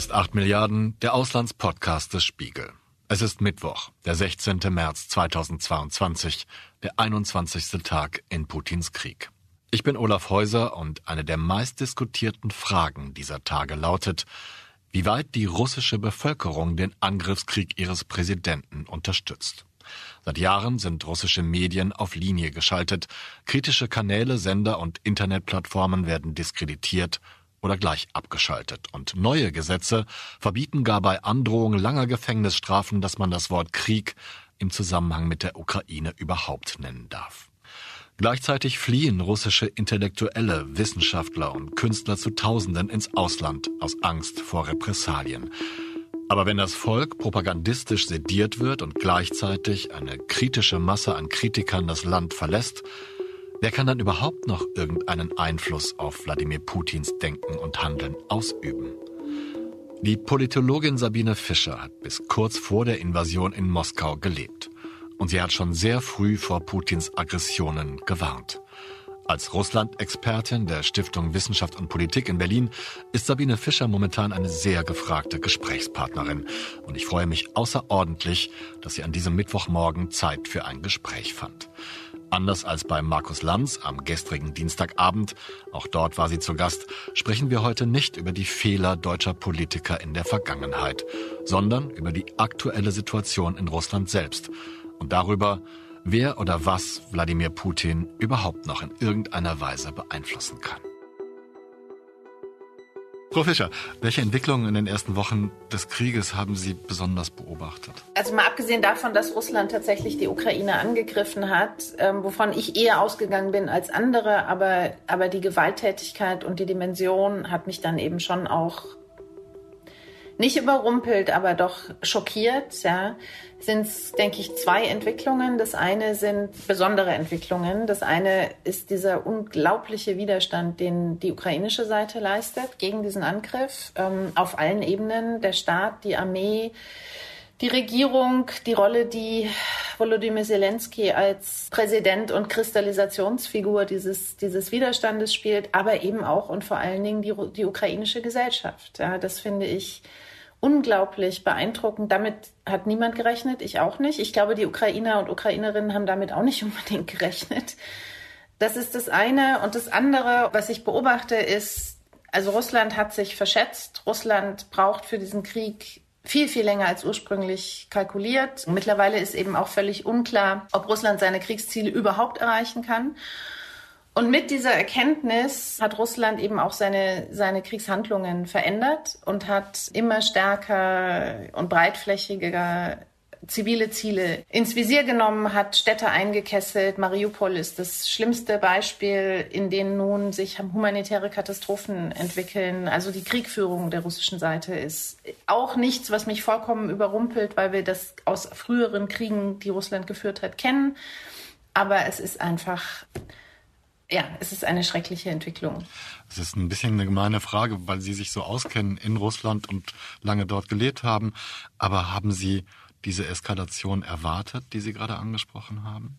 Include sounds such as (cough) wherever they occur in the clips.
ist 8 Milliarden, der Auslandspodcast des Spiegel. Es ist Mittwoch, der 16. März 2022, der 21. Tag in Putins Krieg. Ich bin Olaf Häuser und eine der meistdiskutierten Fragen dieser Tage lautet, wie weit die russische Bevölkerung den Angriffskrieg ihres Präsidenten unterstützt. Seit Jahren sind russische Medien auf Linie geschaltet, kritische Kanäle, Sender und Internetplattformen werden diskreditiert oder gleich abgeschaltet. Und neue Gesetze verbieten gar bei Androhung langer Gefängnisstrafen, dass man das Wort Krieg im Zusammenhang mit der Ukraine überhaupt nennen darf. Gleichzeitig fliehen russische Intellektuelle, Wissenschaftler und Künstler zu Tausenden ins Ausland aus Angst vor Repressalien. Aber wenn das Volk propagandistisch sediert wird und gleichzeitig eine kritische Masse an Kritikern das Land verlässt, wer kann dann überhaupt noch irgendeinen Einfluss auf Wladimir Putins Denken und Handeln ausüben? Die Politologin Sabine Fischer hat bis kurz vor der Invasion in Moskau gelebt. Und sie hat schon sehr früh vor Putins Aggressionen gewarnt. Als Russland-Expertin der Stiftung Wissenschaft und Politik in Berlin ist Sabine Fischer momentan eine sehr gefragte Gesprächspartnerin. Und ich freue mich außerordentlich, dass sie an diesem Mittwochmorgen Zeit für ein Gespräch fand. Anders als bei Markus Lanz am gestrigen Dienstagabend, auch dort war sie zu Gast, sprechen wir heute nicht über die Fehler deutscher Politiker in der Vergangenheit, sondern über die aktuelle Situation in Russland selbst und darüber, wer oder was Wladimir Putin überhaupt noch in irgendeiner Weise beeinflussen kann. Frau Fischer, welche Entwicklungen in den ersten Wochen des Krieges haben Sie besonders beobachtet? Also mal abgesehen davon, dass Russland tatsächlich die Ukraine angegriffen hat, ähm, wovon ich eher ausgegangen bin als andere, aber, aber die Gewalttätigkeit und die Dimension hat mich dann eben schon auch nicht überrumpelt, aber doch schockiert, ja, sind es, denke ich, zwei Entwicklungen. Das eine sind besondere Entwicklungen. Das eine ist dieser unglaubliche Widerstand, den die ukrainische Seite leistet gegen diesen Angriff ähm, auf allen Ebenen. Der Staat, die Armee, die Regierung, die Rolle, die Volodymyr Zelensky als Präsident und Kristallisationsfigur dieses, dieses Widerstandes spielt, aber eben auch und vor allen Dingen die, die ukrainische Gesellschaft. Ja, das finde ich unglaublich beeindruckend. Damit hat niemand gerechnet, ich auch nicht. Ich glaube, die Ukrainer und Ukrainerinnen haben damit auch nicht (laughs) unbedingt gerechnet. Das ist das eine. Und das andere, was ich beobachte, ist, also Russland hat sich verschätzt. Russland braucht für diesen Krieg viel, viel länger als ursprünglich kalkuliert. Mittlerweile ist eben auch völlig unklar, ob Russland seine Kriegsziele überhaupt erreichen kann. Und mit dieser Erkenntnis hat Russland eben auch seine, seine Kriegshandlungen verändert und hat immer stärker und breitflächiger zivile Ziele ins Visier genommen, hat Städte eingekesselt. Mariupol ist das schlimmste Beispiel, in dem nun sich humanitäre Katastrophen entwickeln. Also die Kriegführung der russischen Seite ist auch nichts, was mich vollkommen überrumpelt, weil wir das aus früheren Kriegen, die Russland geführt hat, kennen. Aber es ist einfach ja, es ist eine schreckliche Entwicklung. Es ist ein bisschen eine gemeine Frage, weil Sie sich so auskennen in Russland und lange dort gelebt haben. Aber haben Sie diese Eskalation erwartet, die Sie gerade angesprochen haben?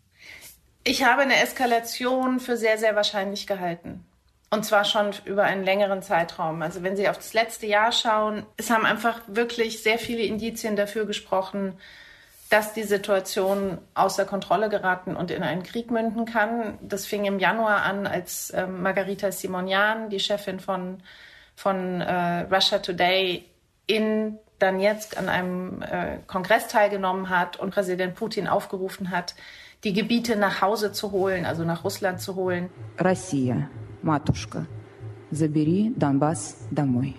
Ich habe eine Eskalation für sehr, sehr wahrscheinlich gehalten. Und zwar schon über einen längeren Zeitraum. Also wenn Sie auf das letzte Jahr schauen, es haben einfach wirklich sehr viele Indizien dafür gesprochen, dass die Situation außer Kontrolle geraten und in einen Krieg münden kann. Das fing im Januar an, als äh, Margarita Simonian, die Chefin von, von äh, Russia Today, in Donetsk an einem äh, Kongress teilgenommen hat und Präsident Putin aufgerufen hat, die Gebiete nach Hause zu holen, also nach Russland zu holen. Россия, матушка, забери Донбасс домой.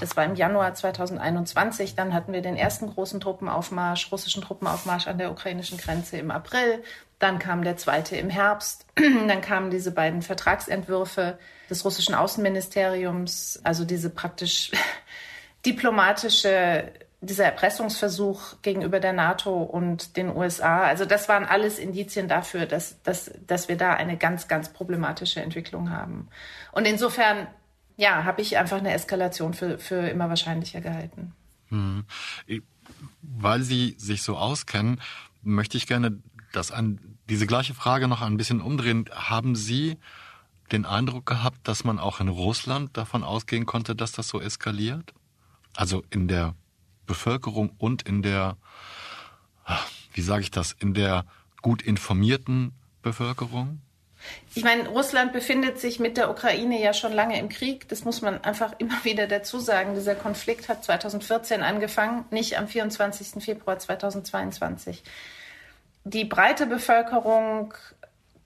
Das war im Januar 2021. Dann hatten wir den ersten großen Truppenaufmarsch, russischen Truppenaufmarsch an der ukrainischen Grenze im April. Dann kam der zweite im Herbst. (clears throat) Dann kamen diese beiden Vertragsentwürfe des russischen Außenministeriums, also diese praktisch (laughs) diplomatische dieser Erpressungsversuch gegenüber der NATO und den USA, also das waren alles Indizien dafür, dass, dass, dass wir da eine ganz, ganz problematische Entwicklung haben. Und insofern ja, habe ich einfach eine Eskalation für, für immer wahrscheinlicher gehalten. Hm. Weil Sie sich so auskennen, möchte ich gerne das an diese gleiche Frage noch ein bisschen umdrehen. Haben Sie den Eindruck gehabt, dass man auch in Russland davon ausgehen konnte, dass das so eskaliert? Also in der Bevölkerung und in der, wie sage ich das, in der gut informierten Bevölkerung? Ich meine, Russland befindet sich mit der Ukraine ja schon lange im Krieg. Das muss man einfach immer (laughs) wieder dazu sagen. Dieser Konflikt hat 2014 angefangen, nicht am 24. Februar 2022. Die breite Bevölkerung,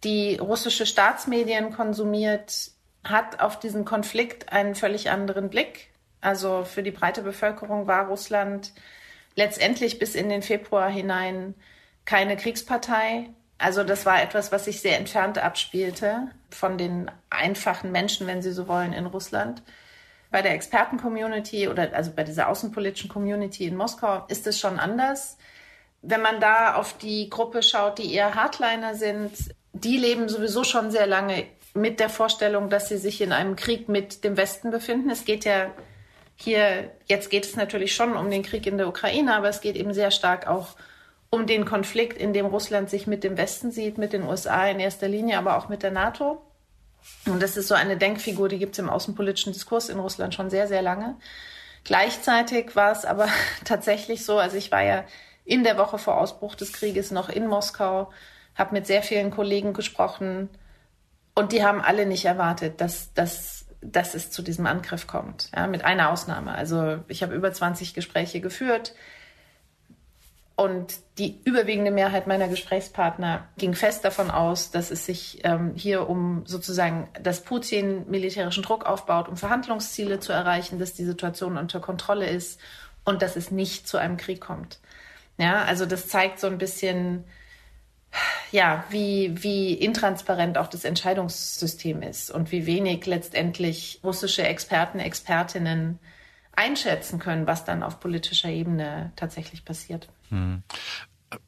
die russische Staatsmedien konsumiert, hat auf diesen Konflikt einen völlig anderen Blick. Also für die breite Bevölkerung war Russland letztendlich bis in den Februar hinein keine Kriegspartei, also das war etwas, was sich sehr entfernt abspielte von den einfachen Menschen, wenn Sie so wollen, in Russland. Bei der Experten-Community oder also bei dieser außenpolitischen Community in Moskau ist es schon anders. Wenn man da auf die Gruppe schaut, die eher Hardliner sind, die leben sowieso schon sehr lange mit der Vorstellung, dass sie sich in einem Krieg mit dem Westen befinden. Es geht ja hier, jetzt geht es natürlich schon um den Krieg in der Ukraine, aber es geht eben sehr stark auch um um den Konflikt, in dem Russland sich mit dem Westen sieht, mit den USA in erster Linie, aber auch mit der NATO. Und das ist so eine Denkfigur, die gibt es im außenpolitischen Diskurs in Russland schon sehr, sehr lange. Gleichzeitig war es aber (laughs) tatsächlich so, also ich war ja in der Woche vor Ausbruch des Krieges noch in Moskau, habe mit sehr vielen Kollegen gesprochen und die haben alle nicht erwartet, dass, dass, dass es zu diesem Angriff kommt. Ja, mit einer Ausnahme. Also ich habe über 20 Gespräche geführt und die überwiegende Mehrheit meiner Gesprächspartner ging fest davon aus, dass es sich ähm, hier um sozusagen, dass Putin militärischen Druck aufbaut, um Verhandlungsziele zu erreichen, dass die Situation unter Kontrolle ist und dass es nicht zu einem Krieg kommt. Ja, also das zeigt so ein bisschen, ja, wie, wie intransparent auch das Entscheidungssystem ist und wie wenig letztendlich russische Experten, Expertinnen einschätzen können, was dann auf politischer Ebene tatsächlich passiert. Hm.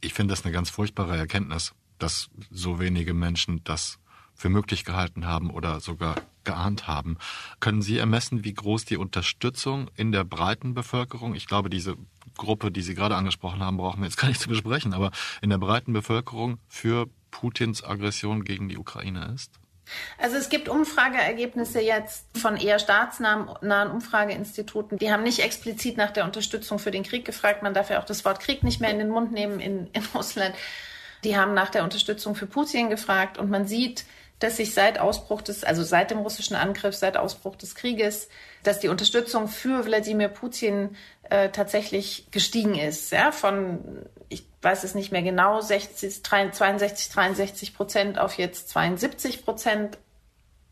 Ich finde das eine ganz furchtbare Erkenntnis, dass so wenige Menschen das für möglich gehalten haben oder sogar geahnt haben. Können Sie ermessen, wie groß die Unterstützung in der breiten Bevölkerung, ich glaube, diese Gruppe, die Sie gerade angesprochen haben, brauchen wir jetzt gar nicht zu besprechen, aber in der breiten Bevölkerung für Putins Aggression gegen die Ukraine ist? Also es gibt Umfrageergebnisse jetzt von eher staatsnahen Umfrageinstituten. Die haben nicht explizit nach der Unterstützung für den Krieg gefragt. Man darf ja auch das Wort Krieg nicht mehr in den Mund nehmen in, in (laughs) Russland. Die haben nach der Unterstützung für Putin gefragt und man sieht, dass sich seit Ausbruch des, also seit dem russischen Angriff, seit Ausbruch des Krieges, dass die Unterstützung für Wladimir Putin äh, tatsächlich gestiegen ist. Ja, von, ich weiß es nicht mehr genau, 60, 62, 63 Prozent auf jetzt 72 Prozent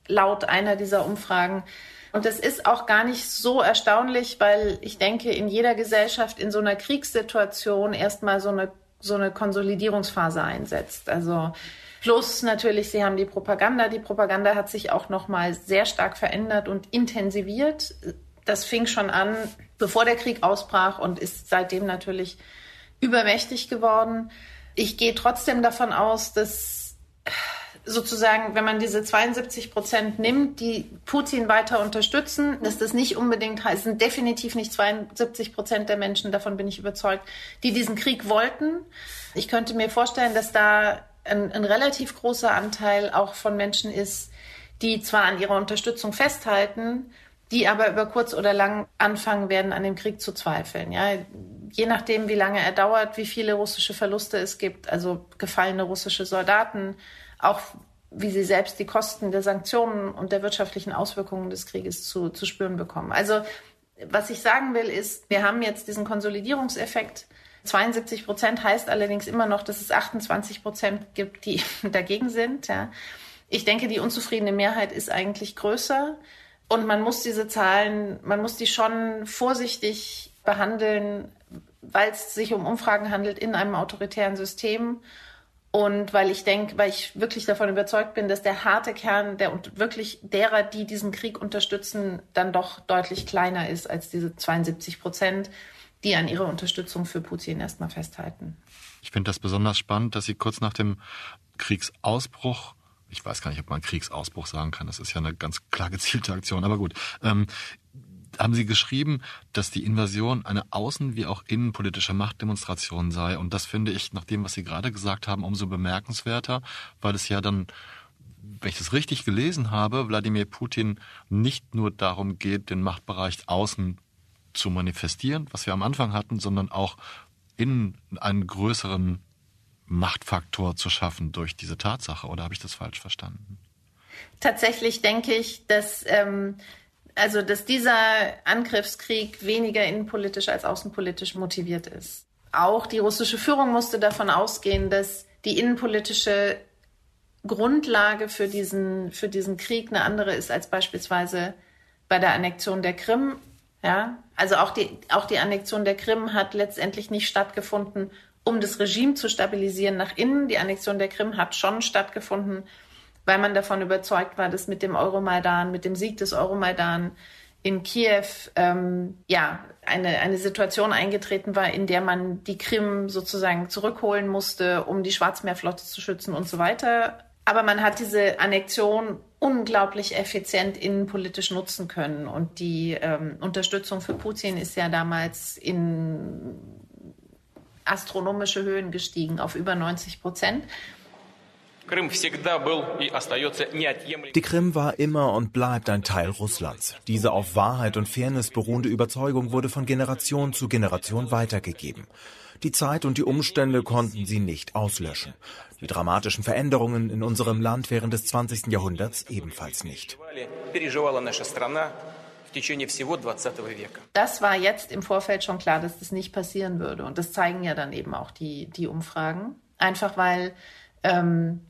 laut einer dieser Umfragen. Und das ist auch gar nicht so erstaunlich, weil ich denke, in jeder Gesellschaft in so einer Kriegssituation erstmal so eine, so eine Konsolidierungsphase einsetzt. Also Plus natürlich, Sie haben die Propaganda. Die Propaganda hat sich auch noch mal sehr stark verändert und intensiviert. Das fing schon an, bevor der Krieg ausbrach und ist seitdem natürlich übermächtig geworden. Ich gehe trotzdem davon aus, dass sozusagen, wenn man diese 72 Prozent nimmt, die Putin weiter unterstützen, dass das nicht unbedingt heißt, sind definitiv nicht 72 Prozent der Menschen, davon bin ich überzeugt, die diesen Krieg wollten. Ich könnte mir vorstellen, dass da ein, ein relativ großer Anteil auch von Menschen ist, die zwar an ihrer Unterstützung festhalten, die aber über kurz oder lang anfangen werden, an dem Krieg zu zweifeln. Ja, je nachdem, wie lange er dauert, wie viele russische Verluste es gibt, also gefallene russische Soldaten, auch wie sie selbst die Kosten der Sanktionen und der wirtschaftlichen Auswirkungen des Krieges zu, zu spüren bekommen. Also was ich sagen will, ist, wir haben jetzt diesen Konsolidierungseffekt. 72 Prozent heißt allerdings immer noch, dass es 28 Prozent gibt, die (laughs) dagegen sind. Ja. Ich denke, die unzufriedene Mehrheit ist eigentlich größer. Und man muss diese Zahlen, man muss die schon vorsichtig behandeln, weil es sich um Umfragen handelt in einem autoritären System. Und weil ich denke, weil ich wirklich davon überzeugt bin, dass der harte Kern der und wirklich derer, die diesen Krieg unterstützen, dann doch deutlich kleiner ist als diese 72 Prozent, die an ihrer Unterstützung für Putin erstmal festhalten. Ich finde das besonders spannend, dass Sie kurz nach dem Kriegsausbruch ich weiß gar nicht, ob man Kriegsausbruch sagen kann. Das ist ja eine ganz klar gezielte Aktion. Aber gut. Ähm, haben Sie geschrieben, dass die Invasion eine außen- wie auch innenpolitische Machtdemonstration sei. Und das finde ich, nach dem, was Sie gerade gesagt haben, umso bemerkenswerter, weil es ja dann wenn ich das richtig gelesen habe, Wladimir Putin nicht nur darum geht, den Machtbereich außen zu manifestieren, was wir am Anfang hatten, sondern auch in einen größeren Machtfaktor zu schaffen durch diese Tatsache. Oder habe ich das falsch verstanden? Tatsächlich denke ich, dass, ähm, also, dass dieser Angriffskrieg weniger innenpolitisch als außenpolitisch motiviert ist. Auch die russische Führung musste davon ausgehen, dass die innenpolitische Grundlage für diesen, für diesen Krieg eine andere ist als beispielsweise bei der Annexion der Krim. Ja, also auch die, auch die Annexion der Krim hat letztendlich nicht stattgefunden, um das Regime zu stabilisieren nach innen. Die Annexion der Krim hat schon stattgefunden, weil man davon überzeugt war, dass mit dem Euromaidan, mit dem Sieg des Euromaidan in Kiew ähm, ja eine, eine Situation eingetreten war, in der man die Krim sozusagen zurückholen musste, um die Schwarzmeerflotte zu schützen und so weiter. Aber man hat diese Annexion unglaublich effizient innenpolitisch nutzen können. Und die ähm, Unterstützung für Putin ist ja damals in astronomische Höhen gestiegen, auf über 90 Prozent. Die Krim war immer und bleibt ein Teil Russlands. Diese auf Wahrheit und Fairness beruhende Überzeugung wurde von Generation zu Generation weitergegeben. Die Zeit und die Umstände konnten sie nicht auslöschen. Die dramatischen Veränderungen in unserem Land während des 20. Jahrhunderts ebenfalls nicht. Das war jetzt im Vorfeld schon klar, dass das nicht passieren würde. Und das zeigen ja dann eben auch die, die Umfragen. Einfach weil ähm,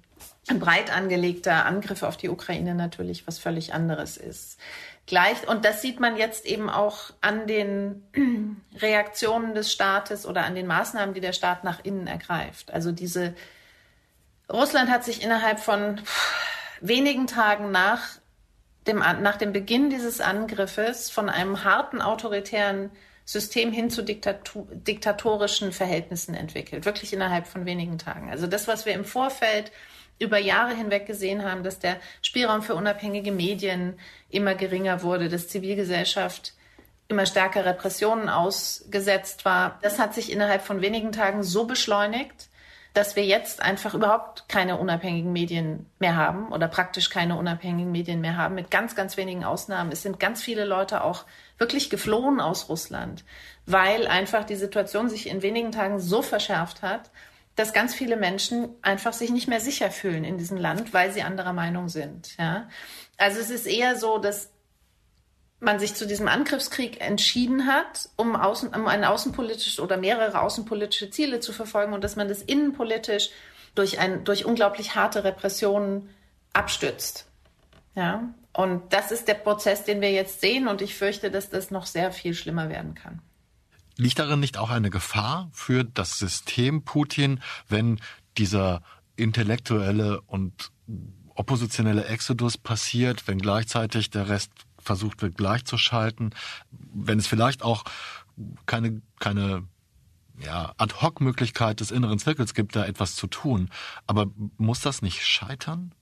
ein breit angelegter Angriff auf die Ukraine natürlich was völlig anderes ist. Gleich, und das sieht man jetzt eben auch an den (clears throat) Reaktionen des Staates oder an den Maßnahmen, die der Staat nach innen ergreift. Also diese, Russland hat sich innerhalb von wenigen Tagen nach dem, nach dem Beginn dieses Angriffes von einem harten autoritären System hin zu diktatorischen Verhältnissen entwickelt. Wirklich innerhalb von wenigen Tagen. Also das, was wir im Vorfeld über Jahre hinweg gesehen haben, dass der Spielraum für unabhängige Medien immer geringer wurde, dass Zivilgesellschaft immer stärker Repressionen ausgesetzt war. Das hat sich innerhalb von wenigen Tagen so beschleunigt, dass wir jetzt einfach überhaupt keine unabhängigen Medien mehr haben oder praktisch keine unabhängigen Medien mehr haben, mit ganz, ganz wenigen Ausnahmen. Es sind ganz viele Leute auch wirklich geflohen aus Russland, weil einfach die Situation sich in wenigen Tagen so verschärft hat, dass ganz viele Menschen einfach sich nicht mehr sicher fühlen in diesem Land, weil sie anderer Meinung sind. Ja? Also es ist eher so, dass man sich zu diesem Angriffskrieg entschieden hat, um, außen, um ein außenpolitisches oder mehrere außenpolitische Ziele zu verfolgen und dass man das innenpolitisch durch, ein, durch unglaublich harte Repressionen abstützt. Ja? Und das ist der Prozess, den wir jetzt sehen und ich fürchte, dass das noch sehr viel schlimmer werden kann. Liegt darin nicht auch eine Gefahr für das System Putin, wenn dieser intellektuelle und oppositionelle Exodus passiert, wenn gleichzeitig der Rest versucht wird gleichzuschalten, wenn es vielleicht auch keine, keine ja, Ad-Hoc-Möglichkeit des inneren Zirkels gibt, da etwas zu tun. Aber muss das nicht scheitern?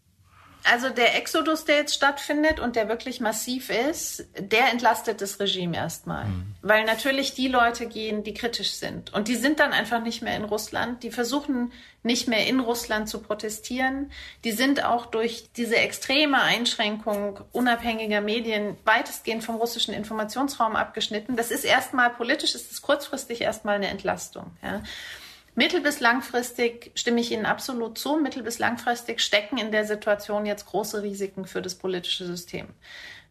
Also der Exodus, der jetzt stattfindet und der wirklich massiv ist, der entlastet das Regime erstmal. Mhm. Weil natürlich die Leute gehen, die kritisch sind. Und die sind dann einfach nicht mehr in Russland. Die versuchen nicht mehr in Russland zu protestieren. Die sind auch durch diese extreme Einschränkung unabhängiger Medien weitestgehend vom russischen Informationsraum abgeschnitten. Das ist erstmal politisch, ist es kurzfristig erstmal eine Entlastung. Ja. Mittel- bis langfristig stimme ich Ihnen absolut zu. Mittel- bis langfristig stecken in der Situation jetzt große Risiken für das politische System.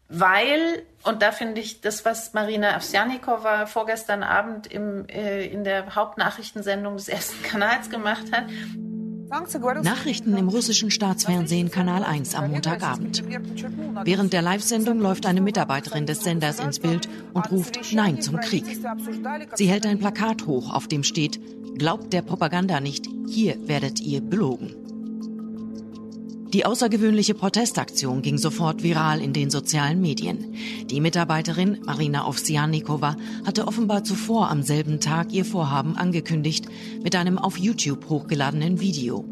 Weil, und da finde ich das, was Marina Avsjanikova vorgestern Abend im, äh, in der Hauptnachrichtensendung des ersten Kanals gemacht hat, Nachrichten im russischen Staatsfernsehen Kanal 1 am Montagabend. Während der Live-Sendung läuft eine Mitarbeiterin des Senders ins Bild und ruft Nein zum Krieg. Sie hält ein Plakat hoch, auf dem steht Glaubt der Propaganda nicht, hier werdet ihr belogen. Die außergewöhnliche Protestaktion ging sofort viral in den sozialen Medien. Die Mitarbeiterin Marina Ovsianikova hatte offenbar zuvor am selben Tag ihr Vorhaben angekündigt mit einem auf YouTube hochgeladenen Video.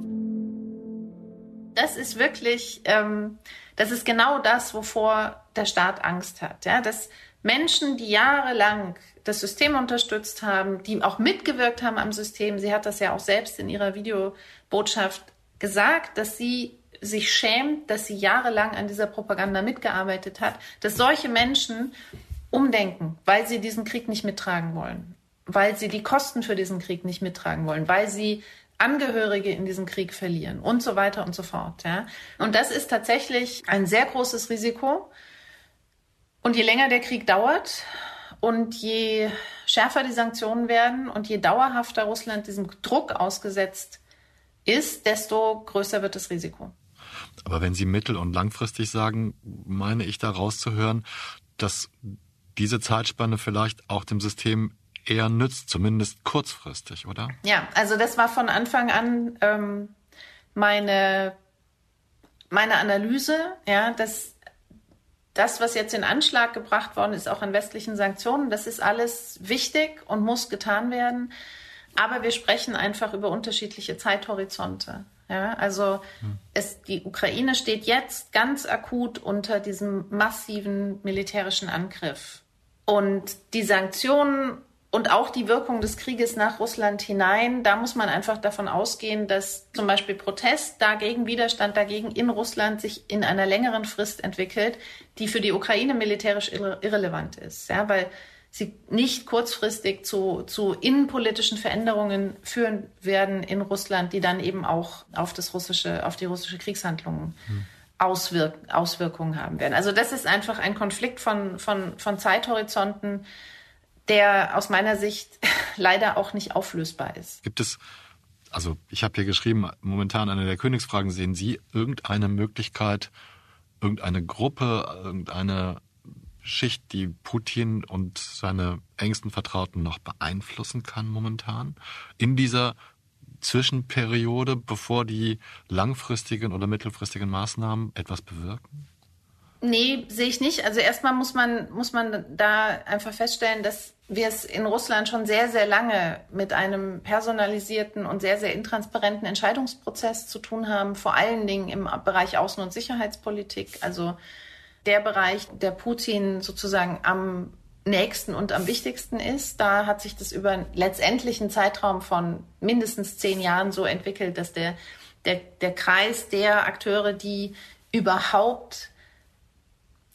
Das ist wirklich, ähm, das ist genau das, wovor der Staat Angst hat. Ja? Dass Menschen, die jahrelang das System unterstützt haben, die auch mitgewirkt haben am System, sie hat das ja auch selbst in ihrer Videobotschaft gesagt, dass sie sich schämt, dass sie jahrelang an dieser Propaganda mitgearbeitet hat, dass solche Menschen umdenken, weil sie diesen Krieg nicht mittragen wollen, weil sie die Kosten für diesen Krieg nicht mittragen wollen, weil sie Angehörige in diesem Krieg verlieren und so weiter und so fort. Ja. Und das ist tatsächlich ein sehr großes Risiko. Und je länger der Krieg dauert und je schärfer die Sanktionen werden und je dauerhafter Russland diesem Druck ausgesetzt ist, desto größer wird das Risiko. Aber wenn Sie mittel- und langfristig sagen, meine ich da rauszuhören, dass diese Zeitspanne vielleicht auch dem System eher nützt, zumindest kurzfristig, oder? Ja, also das war von Anfang an ähm, meine, meine Analyse, ja, dass das, was jetzt in Anschlag gebracht worden ist, auch an westlichen Sanktionen, das ist alles wichtig und muss getan werden. Aber wir sprechen einfach über unterschiedliche Zeithorizonte. Ja, also hm. es, die Ukraine steht jetzt ganz akut unter diesem massiven militärischen Angriff. Und die Sanktionen und auch die Wirkung des Krieges nach Russland hinein, da muss man einfach davon ausgehen, dass zum Beispiel Protest dagegen, Widerstand dagegen in Russland sich in einer längeren Frist entwickelt, die für die Ukraine militärisch irre irrelevant ist. Ja, weil sie nicht kurzfristig zu, zu innenpolitischen Veränderungen führen werden in Russland, die dann eben auch auf das russische, auf die russische Kriegshandlungen hm. Auswirk Auswirkungen haben werden. Also das ist einfach ein Konflikt von, von, von Zeithorizonten, der aus meiner Sicht (laughs) leider auch nicht auflösbar ist. Gibt es, also ich habe hier geschrieben, momentan eine der Königsfragen, sehen Sie irgendeine Möglichkeit, irgendeine Gruppe, irgendeine Schicht, die Putin und seine engsten Vertrauten noch beeinflussen kann momentan in dieser Zwischenperiode, bevor die langfristigen oder mittelfristigen Maßnahmen etwas bewirken? Nee, sehe ich nicht. Also erstmal muss man, muss man da einfach feststellen, dass wir es in Russland schon sehr, sehr lange mit einem personalisierten und sehr, sehr intransparenten Entscheidungsprozess zu tun haben, vor allen Dingen im Bereich Außen- und Sicherheitspolitik. Also der Bereich, der Putin sozusagen am nächsten und am wichtigsten ist. Da hat sich das über letztendlich einen Zeitraum von mindestens zehn Jahren so entwickelt, dass der, der, der Kreis der Akteure, die überhaupt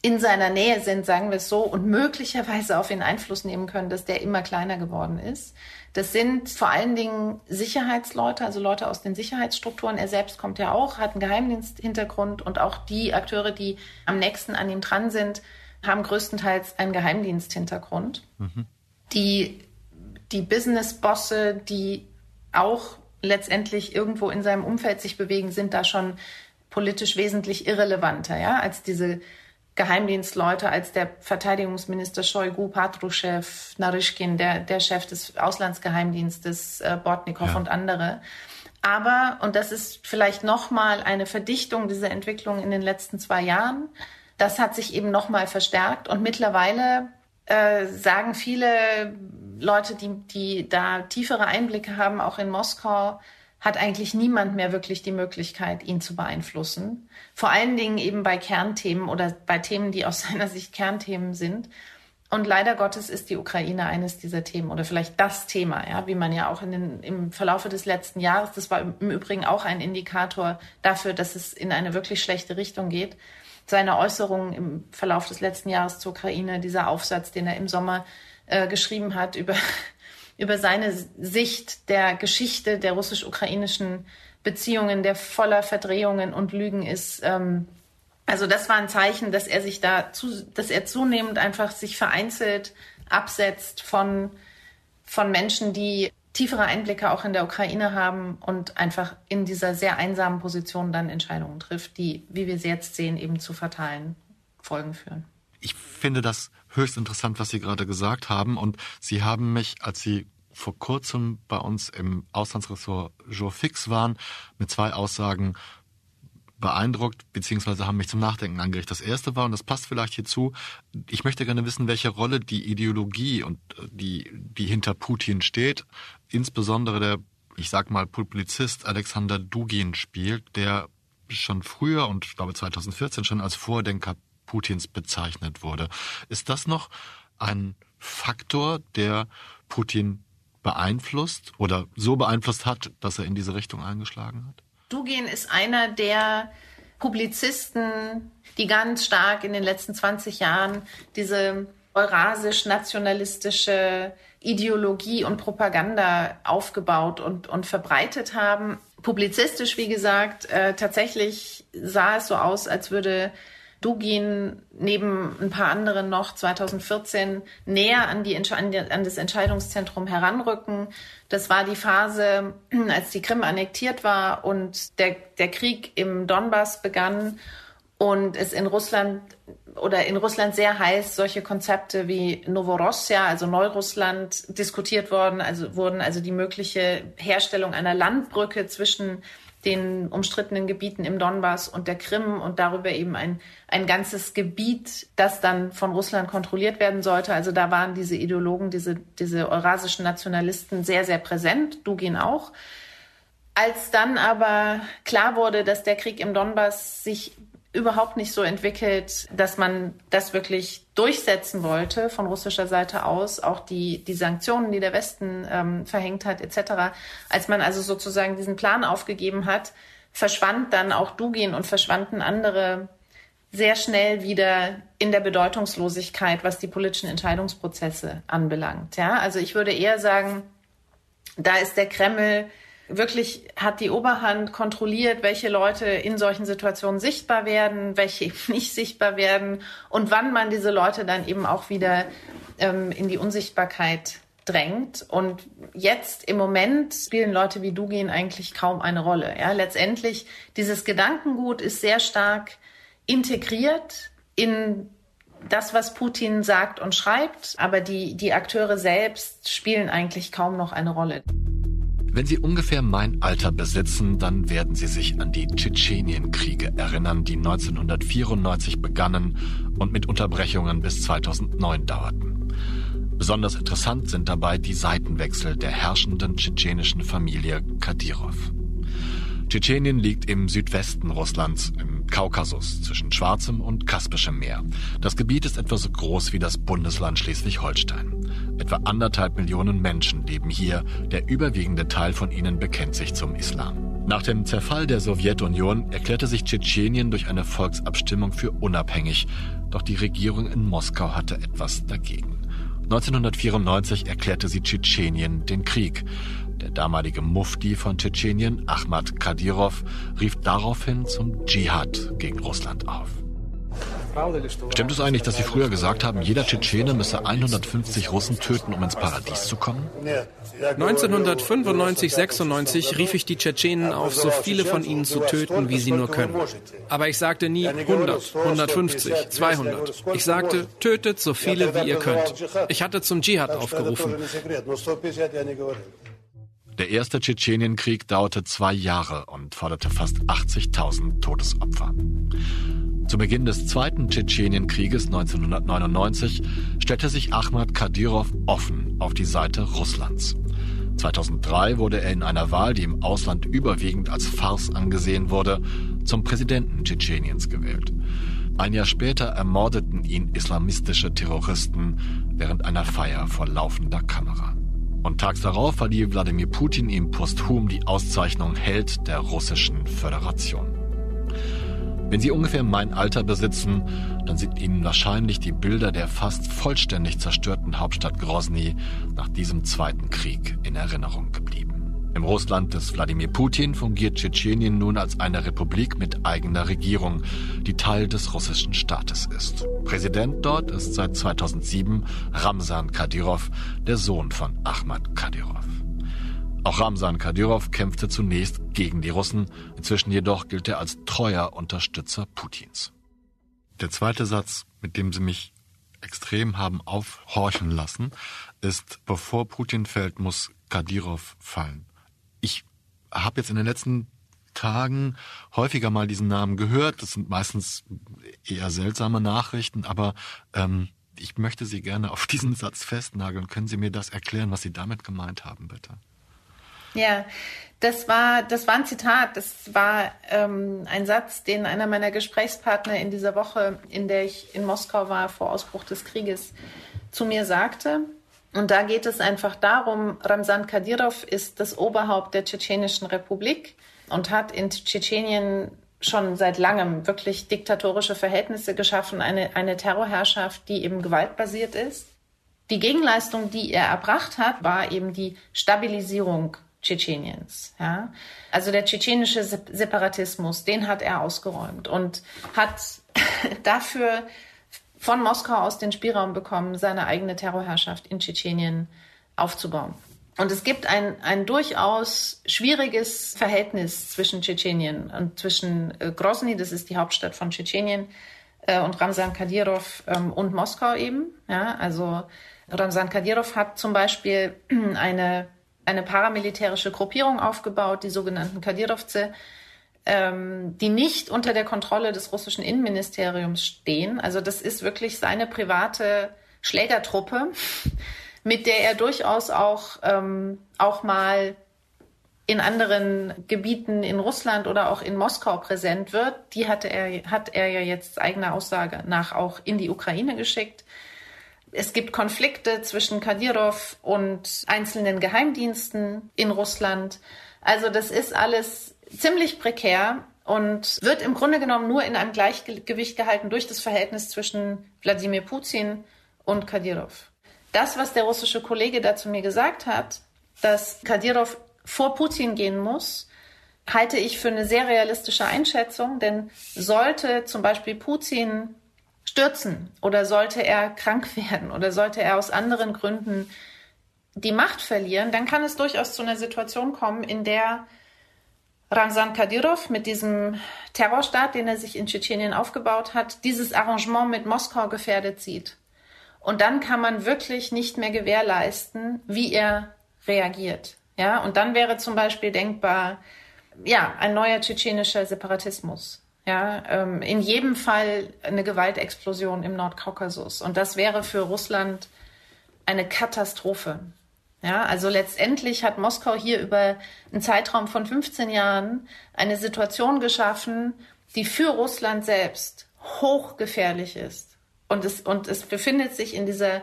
in seiner Nähe sind, sagen wir es so, und möglicherweise auf ihn Einfluss nehmen können, dass der immer kleiner geworden ist. Das sind vor allen Dingen Sicherheitsleute, also Leute aus den Sicherheitsstrukturen. Er selbst kommt ja auch, hat einen Geheimdiensthintergrund und auch die Akteure, die am nächsten an ihm dran sind, haben größtenteils einen Geheimdiensthintergrund. Mhm. Die, die Business-Bosse, die auch letztendlich irgendwo in seinem Umfeld sich bewegen, sind da schon politisch wesentlich irrelevanter, ja, als diese Geheimdienstleute als der Verteidigungsminister Shoigu, Patruschew, Naryshkin, der, der Chef des Auslandsgeheimdienstes, äh, Bortnikow ja. und andere. Aber, und das ist vielleicht nochmal eine Verdichtung dieser Entwicklung in den letzten zwei Jahren, das hat sich eben nochmal verstärkt und mittlerweile äh, sagen viele Leute, die, die da tiefere Einblicke haben, auch in Moskau, hat eigentlich niemand mehr wirklich die Möglichkeit, ihn zu beeinflussen. Vor allen Dingen eben bei Kernthemen oder bei Themen, die aus (laughs) seiner Sicht Kernthemen sind. Und leider Gottes ist die Ukraine eines dieser Themen oder vielleicht das Thema, ja, wie man ja auch in den, im Verlaufe des letzten Jahres, das war im Übrigen auch ein Indikator dafür, dass es in eine wirklich schlechte Richtung geht. Seine Äußerungen im Verlauf des letzten Jahres zur Ukraine, dieser Aufsatz, den er im Sommer äh, geschrieben hat über über seine Sicht der Geschichte der russisch-ukrainischen Beziehungen, der voller Verdrehungen und Lügen ist. Ähm, also das war ein Zeichen, dass er sich da, zu, dass er zunehmend einfach sich vereinzelt absetzt von, von Menschen, die tiefere Einblicke auch in der Ukraine haben und einfach in dieser sehr einsamen Position dann Entscheidungen trifft, die, wie wir sie jetzt sehen, eben zu fatalen Folgen führen. Ich finde das höchst interessant, was Sie gerade gesagt haben. Und Sie haben mich, als Sie vor kurzem bei uns im Auslandsressort Jour Fix waren, mit zwei Aussagen beeindruckt, beziehungsweise haben mich zum Nachdenken angeregt. Das erste war, und das passt vielleicht hierzu, ich möchte gerne wissen, welche Rolle die Ideologie und äh, die, die hinter Putin steht, insbesondere der, ich sag mal, Publizist Alexander Dugin spielt, der schon früher und ich glaube 2014 schon als Vordenker Putins bezeichnet wurde. Ist das noch ein Faktor, der Putin beeinflusst oder so beeinflusst hat, dass er in diese Richtung eingeschlagen hat? Dugin ist einer der Publizisten, die ganz stark in den letzten 20 Jahren diese eurasisch-nationalistische Ideologie und Propaganda aufgebaut und, und verbreitet haben. Publizistisch, wie gesagt, äh, tatsächlich sah es so aus, als würde Dugin neben ein paar anderen noch 2014 näher an, die, an das Entscheidungszentrum heranrücken. Das war die Phase, (clears throat) als die Krim annektiert war und der, der Krieg im Donbass begann und es in Russland oder in Russland sehr heiß solche Konzepte wie Novorossiya, also Neurussland, diskutiert worden, also wurden also die mögliche Herstellung einer Landbrücke zwischen den umstrittenen Gebieten im Donbass und der Krim und darüber eben ein, ein ganzes Gebiet, das dann von Russland kontrolliert werden sollte. Also da waren diese Ideologen, diese, diese eurasischen Nationalisten sehr, sehr präsent, Dugin auch. Als dann aber klar wurde, dass der Krieg im Donbass sich überhaupt nicht so entwickelt, dass man das wirklich durchsetzen wollte von russischer Seite aus, auch die, die Sanktionen, die der Westen ähm, verhängt hat, etc. Als man also sozusagen diesen Plan aufgegeben hat, verschwand dann auch Dugin und verschwanden andere sehr schnell wieder in der Bedeutungslosigkeit, was die politischen Entscheidungsprozesse anbelangt. Ja, also ich würde eher sagen, da ist der Kreml wirklich hat die Oberhand kontrolliert, welche Leute in solchen Situationen sichtbar werden, welche (laughs) nicht sichtbar werden und wann man diese Leute dann eben auch wieder ähm, in die Unsichtbarkeit drängt. Und jetzt im Moment spielen Leute wie Dugin eigentlich kaum eine Rolle. Ja, letztendlich dieses Gedankengut ist sehr stark integriert in das, was Putin sagt und schreibt, aber die, die Akteure selbst spielen eigentlich kaum noch eine Rolle. Wenn Sie ungefähr mein Alter besitzen, dann werden Sie sich an die Tschetschenienkriege erinnern, die 1994 begannen und mit Unterbrechungen bis 2009 dauerten. Besonders interessant sind dabei die Seitenwechsel der herrschenden tschetschenischen Familie Kadyrov. Tschetschenien liegt im Südwesten Russlands, im Kaukasus, zwischen Schwarzem und Kaspischem Meer. Das Gebiet ist etwa so groß wie das Bundesland Schleswig-Holstein. Etwa anderthalb Millionen Menschen leben hier, der überwiegende Teil von ihnen bekennt sich zum Islam. Nach dem Zerfall der Sowjetunion erklärte sich Tschetschenien durch eine Volksabstimmung für unabhängig, doch die Regierung in Moskau hatte etwas dagegen. 1994 erklärte sie Tschetschenien den Krieg. Der damalige Mufti von Tschetschenien, Ahmad Kadyrov, rief daraufhin zum Dschihad gegen Russland auf. Stimmt es eigentlich, dass Sie früher gesagt haben, jeder Tschetschene müsse 150 Russen töten, um ins Paradies zu kommen? 1995, 96 rief ich die Tschetschenen auf, so viele von ihnen zu töten, wie sie nur können. Aber ich sagte nie 100, 150, 200. Ich sagte, tötet so viele, wie ihr könnt. Ich hatte zum Dschihad aufgerufen. Der erste Tschetschenienkrieg dauerte zwei Jahre und forderte fast 80.000 Todesopfer. Zu Beginn des zweiten Tschetschenienkrieges 1999 stellte sich Ahmad Kadyrov offen auf die Seite Russlands. 2003 wurde er in einer Wahl, die im Ausland überwiegend als Farce angesehen wurde, zum Präsidenten Tschetscheniens gewählt. Ein Jahr später ermordeten ihn islamistische Terroristen während einer Feier vor laufender Kamera. Und tags darauf verlieh Wladimir Putin ihm posthum die Auszeichnung Held der Russischen Föderation. Wenn Sie ungefähr mein Alter besitzen, dann sind Ihnen wahrscheinlich die Bilder der fast vollständig zerstörten Hauptstadt Grozny nach diesem Zweiten Krieg in Erinnerung. Im Russland des Wladimir Putin fungiert Tschetschenien nun als eine Republik mit eigener Regierung, die Teil des russischen Staates ist. Präsident dort ist seit 2007 Ramsan Kadyrov, der Sohn von Ahmad Kadyrov. Auch Ramsan Kadyrov kämpfte zunächst gegen die Russen, inzwischen jedoch gilt er als treuer Unterstützer Putins. Der zweite Satz, mit dem Sie mich extrem haben aufhorchen lassen, ist, bevor Putin fällt, muss Kadyrov fallen habe jetzt in den letzten Tagen häufiger mal diesen Namen gehört. Das sind meistens eher seltsame Nachrichten, aber ähm, ich möchte Sie gerne auf (laughs) diesen Satz festnageln. Können Sie mir das erklären, was Sie damit gemeint haben, bitte? Ja, das war, das war ein Zitat. Das war ähm, ein Satz, den einer meiner Gesprächspartner in dieser Woche, in der ich in Moskau war vor Ausbruch des Krieges, zu mir sagte. Und da geht es einfach darum, Ramsan Kadyrov ist das Oberhaupt der Tschetschenischen Republik. und hat in Tschetschenien schon seit langem wirklich diktatorische Verhältnisse geschaffen, eine, eine Terrorherrschaft, die eben gewaltbasiert ist. Die Gegenleistung, die er erbracht hat, war eben die Stabilisierung Tschetscheniens. Ja? Also der tschetschenische Separatismus, den hat er ausgeräumt und hat (laughs) dafür von Moskau aus den Spielraum bekommen, seine eigene Terrorherrschaft in Tschetschenien aufzubauen. Und es gibt ein, ein durchaus schwieriges Verhältnis zwischen Tschetschenien und zwischen äh, Grozny, das ist die Hauptstadt von Tschetschenien, äh, und Ramsan Kadyrov ähm, und Moskau eben. Ja, also Ramsan Kadyrov hat zum Beispiel (clears throat) eine, eine paramilitärische Gruppierung aufgebaut, die sogenannten Kadyrovze, ähm, die nicht unter der Kontrolle des russischen Innenministeriums stehen. Also das ist wirklich seine private Schlägertruppe (laughs) mit der er durchaus auch, ähm, auch mal in anderen Gebieten in Russland oder auch in Moskau präsent wird, die hatte er, hat er ja jetzt eigener Aussage nach auch in die Ukraine geschickt. Es gibt Konflikte zwischen Kadyrov und einzelnen Geheimdiensten in Russland. Also das ist alles ziemlich prekär und wird im Grunde genommen nur in einem Gleichgewicht gehalten durch das Verhältnis zwischen Wladimir Putin und Kadyrov. Das, was der russische Kollege da zu mir gesagt hat, dass Kadyrov vor Putin gehen muss, halte ich für eine sehr realistische Einschätzung, denn sollte zum Beispiel Putin stürzen oder sollte er krank (laughs) werden oder sollte er aus anderen Gründen die Macht verlieren, dann kann es durchaus zu einer Situation kommen, in der Ramzan Kadyrov mit diesem Terrorstaat, den er sich in Tschetschenien aufgebaut hat, dieses Arrangement mit Moskau gefährdet sieht. Und dann kann man wirklich nicht mehr gewährleisten, wie er reagiert. Ja, und dann wäre zum Beispiel denkbar, ja, ein neuer tschetschenischer Separatismus. Ja, ähm, in jedem Fall eine Gewaltexplosion im Nordkaukasus. Und das wäre für Russland eine Katastrophe. Ja, also letztendlich hat Moskau hier über einen Zeitraum von 15 Jahren eine Situation geschaffen, die für Russland selbst hochgefährlich ist. Und es, und es befindet sich in dieser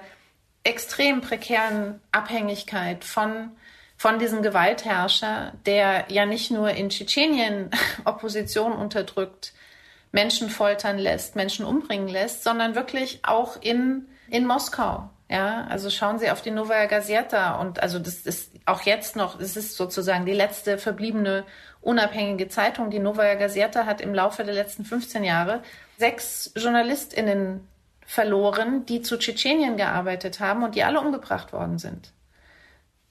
extrem prekären Abhängigkeit von, von diesem Gewaltherrscher, der ja nicht nur in Tschetschenien (laughs) Opposition unterdrückt, Menschen foltern lässt, Menschen umbringen lässt, sondern wirklich auch in, in Moskau. Ja, also schauen Sie auf die Novaya Gazeta und also das ist auch jetzt noch, es ist sozusagen die letzte verbliebene unabhängige Zeitung. Die Novaya Gazeta hat im Laufe der letzten 15 Jahre sechs JournalistInnen verloren, die zu Tschetschenien gearbeitet haben und die alle umgebracht worden sind.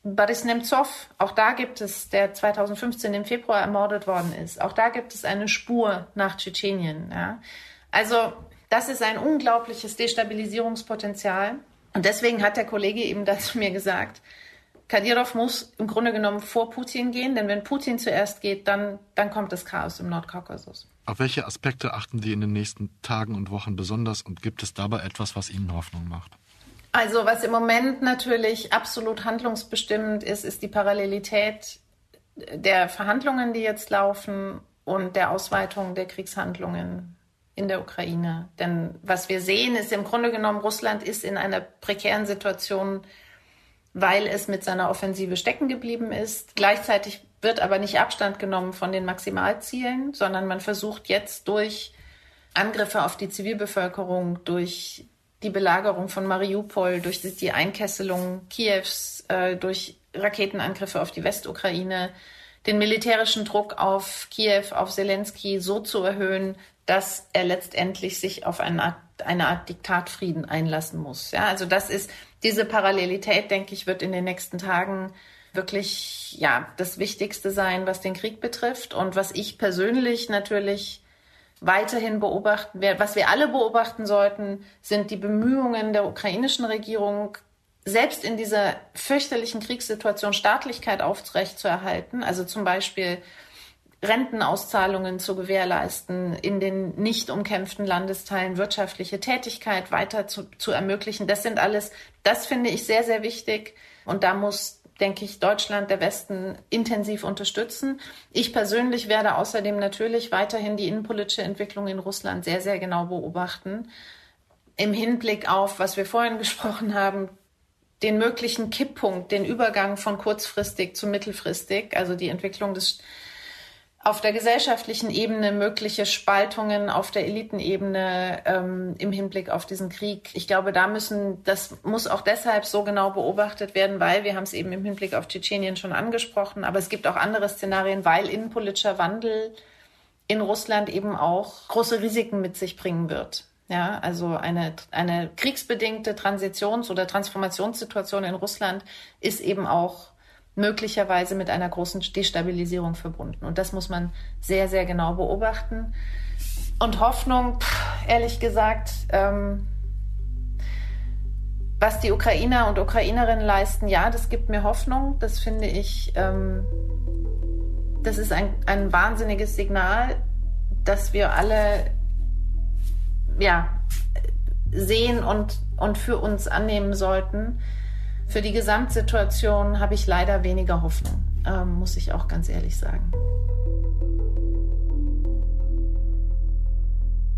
Boris Nemtsov, auch da gibt es, der 2015 im Februar ermordet worden ist, auch da gibt es eine Spur nach Tschetschenien. Ja. Also das ist ein unglaubliches Destabilisierungspotenzial. Und deswegen hat der Kollege eben dazu (laughs) mir gesagt, Kadyrov muss im Grunde genommen vor Putin gehen, denn wenn Putin zuerst geht, dann, dann kommt das Chaos im Nordkaukasus. Auf welche Aspekte achten Sie in den nächsten Tagen und Wochen besonders und gibt es dabei etwas, was Ihnen Hoffnung macht? Also was im Moment natürlich absolut handlungsbestimmend ist, ist die Parallelität der Verhandlungen, die jetzt laufen und der Ausweitung der Kriegshandlungen in der Ukraine. Denn was wir sehen, ist im Grunde genommen, Russland ist in einer prekären Situation, weil es mit seiner Offensive stecken geblieben ist. Gleichzeitig wird aber nicht Abstand genommen von den Maximalzielen, sondern man versucht jetzt durch Angriffe auf die Zivilbevölkerung, durch die Belagerung von Mariupol, durch die Einkesselung Kiews, äh, durch Raketenangriffe auf die Westukraine, den militärischen Druck auf Kiew, auf Zelensky so zu erhöhen, dass er letztendlich sich auf eine Art, eine Art Diktatfrieden einlassen muss. Ja, also das ist diese Parallelität, denke ich, wird in den nächsten Tagen wirklich ja das Wichtigste sein, was den Krieg betrifft und was ich persönlich natürlich weiterhin beobachten werde. Was wir alle beobachten sollten, sind die Bemühungen der ukrainischen Regierung, selbst in dieser fürchterlichen Kriegssituation Staatlichkeit aufrechtzuerhalten. Also zum Beispiel Rentenauszahlungen zu gewährleisten, in den nicht umkämpften Landesteilen wirtschaftliche Tätigkeit weiter zu, zu ermöglichen. Das sind alles, das finde ich sehr, sehr wichtig. Und da muss denke ich, Deutschland, der Westen intensiv unterstützen. Ich persönlich werde außerdem natürlich weiterhin die innenpolitische Entwicklung in Russland sehr, sehr genau beobachten. Im Hinblick auf, was wir vorhin (laughs) gesprochen haben, den möglichen Kipppunkt, den Übergang von kurzfristig zu mittelfristig, also die Entwicklung des auf der gesellschaftlichen Ebene mögliche Spaltungen auf der Elitenebene ähm, im Hinblick auf diesen Krieg. Ich glaube, da müssen, das muss auch deshalb so genau beobachtet werden, weil wir haben es eben im Hinblick auf Tschetschenien schon angesprochen, aber es gibt auch andere Szenarien, weil innenpolitischer Wandel in Russland eben auch große Risiken mit sich bringen wird. Ja, also eine, eine kriegsbedingte Transitions- oder Transformationssituation in Russland ist eben auch möglicherweise mit einer großen Destabilisierung verbunden. Und das muss man sehr, sehr genau beobachten. Und Hoffnung, ehrlich gesagt, ähm, was die Ukrainer und Ukrainerinnen leisten, ja, das gibt mir Hoffnung. Das finde ich, ähm, das ist ein, ein wahnsinniges Signal, dass wir alle ja, sehen und, und für uns annehmen sollten. Für die Gesamtsituation habe ich leider weniger Hoffnung, ähm, muss ich auch ganz ehrlich sagen.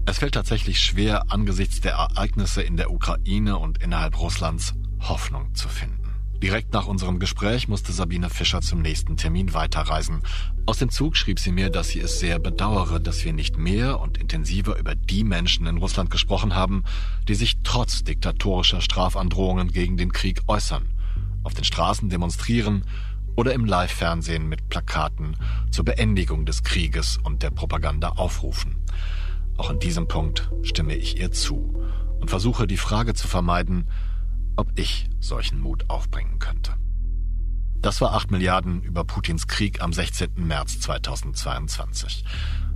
Es fällt tatsächlich schwer, angesichts der Ereignisse in der Ukraine und innerhalb Russlands Hoffnung zu finden. Direkt nach unserem Gespräch musste Sabine Fischer zum nächsten Termin weiterreisen. Aus dem Zug schrieb sie mir, dass sie es sehr bedauere, dass wir nicht mehr und intensiver über die Menschen in Russland gesprochen haben, die sich trotz diktatorischer Strafandrohungen gegen den Krieg äußern, auf den Straßen demonstrieren oder im Live-Fernsehen mit Plakaten zur Beendigung des Krieges und der Propaganda aufrufen. Auch in diesem Punkt stimme ich ihr zu und versuche die Frage zu vermeiden, ob ich solchen Mut aufbringen könnte. Das war 8 Milliarden über Putins Krieg am 16. März 2022.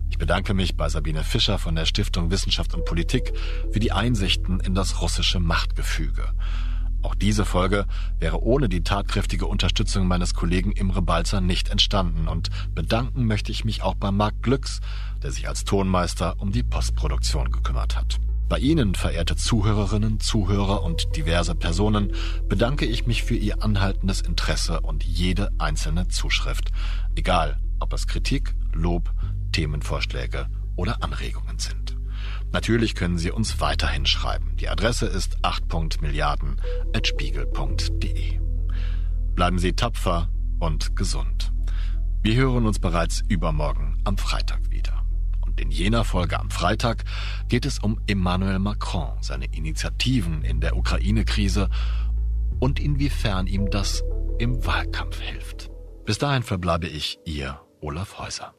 Ich bedanke mich bei Sabine Fischer von der Stiftung Wissenschaft und Politik für die Einsichten in das russische Machtgefüge. Auch diese Folge wäre ohne die tatkräftige Unterstützung meines Kollegen Imre Balzer nicht entstanden und bedanken möchte ich mich auch bei Marc Glücks, der sich als Tonmeister um die Postproduktion gekümmert hat. Bei Ihnen, verehrte Zuhörerinnen, Zuhörer und diverse Personen, bedanke ich mich für Ihr anhaltendes Interesse und jede einzelne Zuschrift, egal ob es Kritik, Lob, Themenvorschläge oder Anregungen sind. Natürlich können Sie uns weiterhin schreiben. Die Adresse ist 8.milliarden.spiegel.de. Bleiben Sie tapfer und gesund. Wir hören uns bereits übermorgen am Freitag In jener Folge am Freitag geht es um Emmanuel Macron, seine Initiativen in der Ukraine-Krise und inwiefern ihm das im Wahlkampf hilft. Bis dahin verbleibe ich Ihr Olaf Häuser.